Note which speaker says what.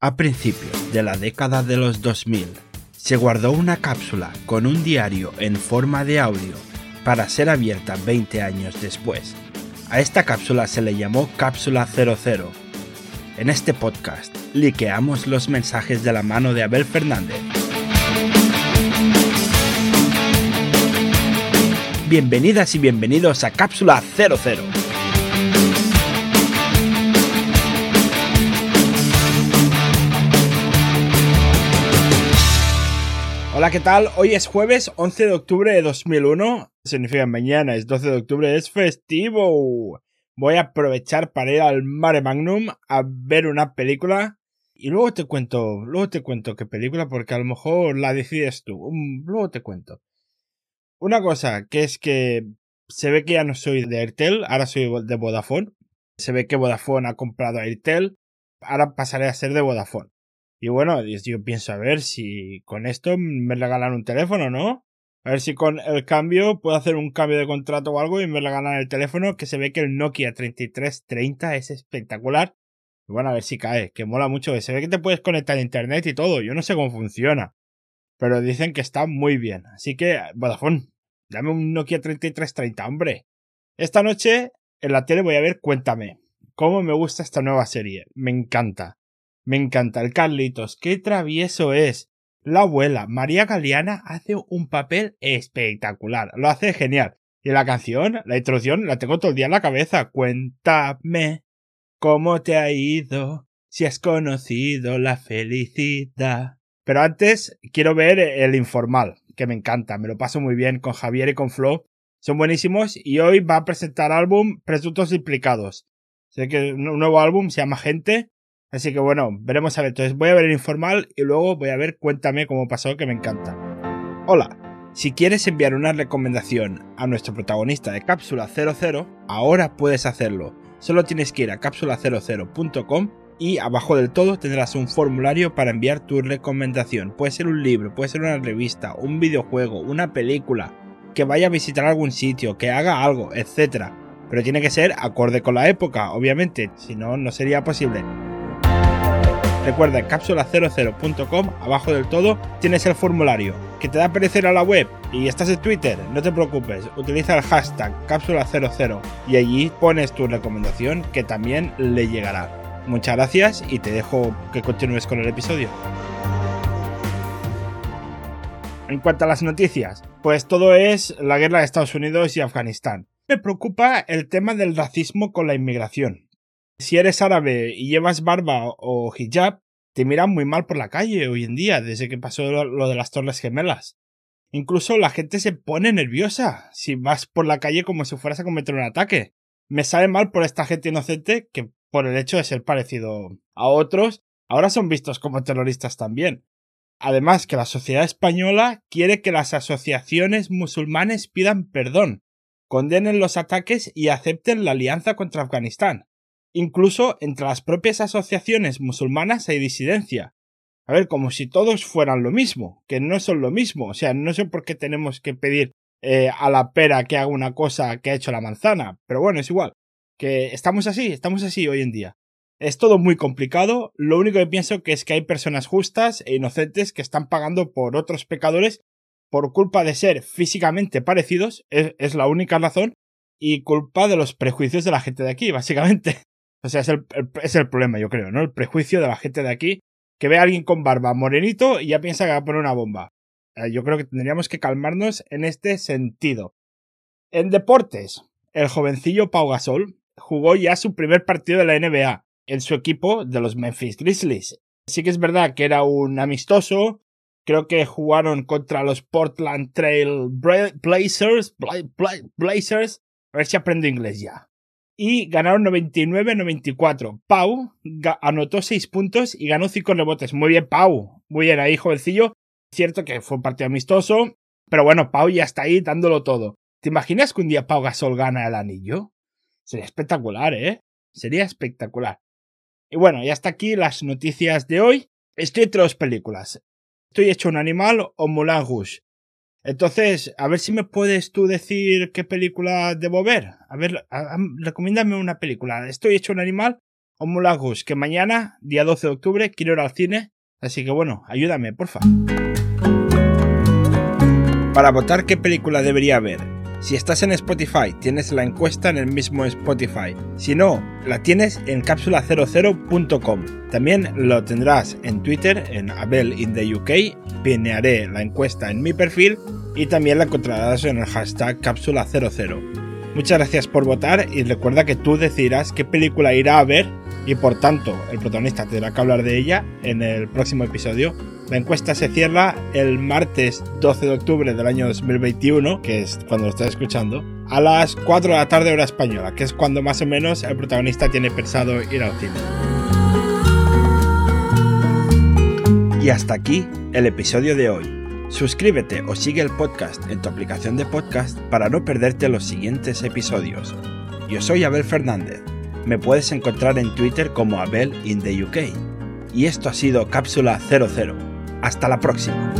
Speaker 1: A principios de la década de los 2000, se guardó una cápsula con un diario en forma de audio para ser abierta 20 años después. A esta cápsula se le llamó Cápsula 00. En este podcast, liqueamos los mensajes de la mano de Abel Fernández. Bienvenidas y bienvenidos a Cápsula 00. Hola, ¿qué tal? Hoy es jueves 11 de octubre de 2001. Significa mañana es 12 de octubre, es festivo. Voy a aprovechar para ir al Mare Magnum a ver una película y luego te cuento, luego te cuento qué película porque a lo mejor la decides tú. Mm, luego te cuento. Una cosa que es que se ve que ya no soy de Airtel, ahora soy de Vodafone. Se ve que Vodafone ha comprado a Airtel, ahora pasaré a ser de Vodafone. Y bueno, yo pienso a ver si con esto me regalan un teléfono, ¿no? A ver si con el cambio puedo hacer un cambio de contrato o algo y me regalan el teléfono, que se ve que el Nokia 3330 es espectacular. Y bueno, a ver si cae, que mola mucho. Se ve que te puedes conectar a internet y todo. Yo no sé cómo funciona. Pero dicen que está muy bien. Así que, Vodafone, dame un Nokia 3330, hombre. Esta noche en la tele voy a ver Cuéntame. Cómo me gusta esta nueva serie. Me encanta. Me encanta el Carlitos, qué travieso es. La abuela, María Galeana, hace un papel espectacular, lo hace genial. Y la canción, la introducción, la tengo todo el día en la cabeza. Cuéntame cómo te ha ido, si has conocido la felicidad. Pero antes quiero ver el informal, que me encanta, me lo paso muy bien con Javier y con Flo. Son buenísimos y hoy va a presentar álbum Presuntos Implicados. Sé que un nuevo álbum se llama Gente Así que bueno, veremos a ver. Entonces voy a ver el informal y luego voy a ver Cuéntame cómo pasó, que me encanta. Hola, si quieres enviar una recomendación a nuestro protagonista de Cápsula 00, ahora puedes hacerlo. Solo tienes que ir a cápsula00.com y abajo del todo tendrás un formulario para enviar tu recomendación. Puede ser un libro, puede ser una revista, un videojuego, una película, que vaya a visitar algún sitio, que haga algo, etc. Pero tiene que ser acorde con la época, obviamente, si no, no sería posible. Recuerda, en cápsula00.com, abajo del todo, tienes el formulario. ¿Que te da perecer a la web y estás en Twitter? No te preocupes, utiliza el hashtag cápsula00 y allí pones tu recomendación que también le llegará. Muchas gracias y te dejo que continúes con el episodio. En cuanto a las noticias, pues todo es la guerra de Estados Unidos y Afganistán. Me preocupa el tema del racismo con la inmigración si eres árabe y llevas barba o hijab, te miran muy mal por la calle hoy en día, desde que pasó lo de las Torres Gemelas. Incluso la gente se pone nerviosa si vas por la calle como si fueras a cometer un ataque. Me sabe mal por esta gente inocente que, por el hecho de ser parecido a otros, ahora son vistos como terroristas también. Además que la sociedad española quiere que las asociaciones musulmanes pidan perdón, condenen los ataques y acepten la alianza contra Afganistán. Incluso entre las propias asociaciones musulmanas hay disidencia. A ver, como si todos fueran lo mismo, que no son lo mismo. O sea, no sé por qué tenemos que pedir eh, a la pera que haga una cosa que ha hecho la manzana. Pero bueno, es igual. Que estamos así, estamos así hoy en día. Es todo muy complicado. Lo único que pienso que es que hay personas justas e inocentes que están pagando por otros pecadores por culpa de ser físicamente parecidos. es la única razón. Y culpa de los prejuicios de la gente de aquí, básicamente. O sea, es el, es el problema, yo creo, ¿no? El prejuicio de la gente de aquí que ve a alguien con barba morenito y ya piensa que va a poner una bomba. Eh, yo creo que tendríamos que calmarnos en este sentido. En deportes, el jovencillo Pau Gasol jugó ya su primer partido de la NBA en su equipo de los Memphis Grizzlies. Sí que es verdad que era un amistoso. Creo que jugaron contra los Portland Trail Blazers. Blazers. A ver si aprendo inglés ya y ganaron 99-94. Pau anotó 6 puntos y ganó 5 rebotes. Muy bien, Pau. Muy bien ahí, jovencillo. Cierto que fue un partido amistoso, pero bueno, Pau ya está ahí dándolo todo. ¿Te imaginas que un día Pau Gasol gana el anillo? Sería espectacular, ¿eh? Sería espectacular. Y bueno, y hasta aquí las noticias de hoy. Estoy entre dos películas. Estoy hecho un animal o Moulin Rouge. Entonces, a ver si me puedes tú decir qué película debo ver. A ver, recomiéndame una película. ¿Estoy hecho un animal Omulagus, que mañana, día 12 de octubre, quiero ir al cine, así que bueno, ayúdame, porfa. Para votar qué película debería ver, si estás en Spotify, tienes la encuesta en el mismo Spotify. Si no, la tienes en cápsula00.com. También lo tendrás en Twitter, en Abel in the UK. Pinearé la encuesta en mi perfil y también la encontrarás en el hashtag cápsula00. Muchas gracias por votar y recuerda que tú decidirás qué película irá a ver y por tanto el protagonista tendrá que hablar de ella en el próximo episodio. La encuesta se cierra el martes 12 de octubre del año 2021, que es cuando lo estás escuchando, a las 4 de la tarde hora española, que es cuando más o menos el protagonista tiene pensado ir al cine. Y hasta aquí el episodio de hoy. Suscríbete o sigue el podcast en tu aplicación de podcast para no perderte los siguientes episodios. Yo soy Abel Fernández. Me puedes encontrar en Twitter como Abel in the UK. Y esto ha sido Cápsula 00. Hasta la próxima.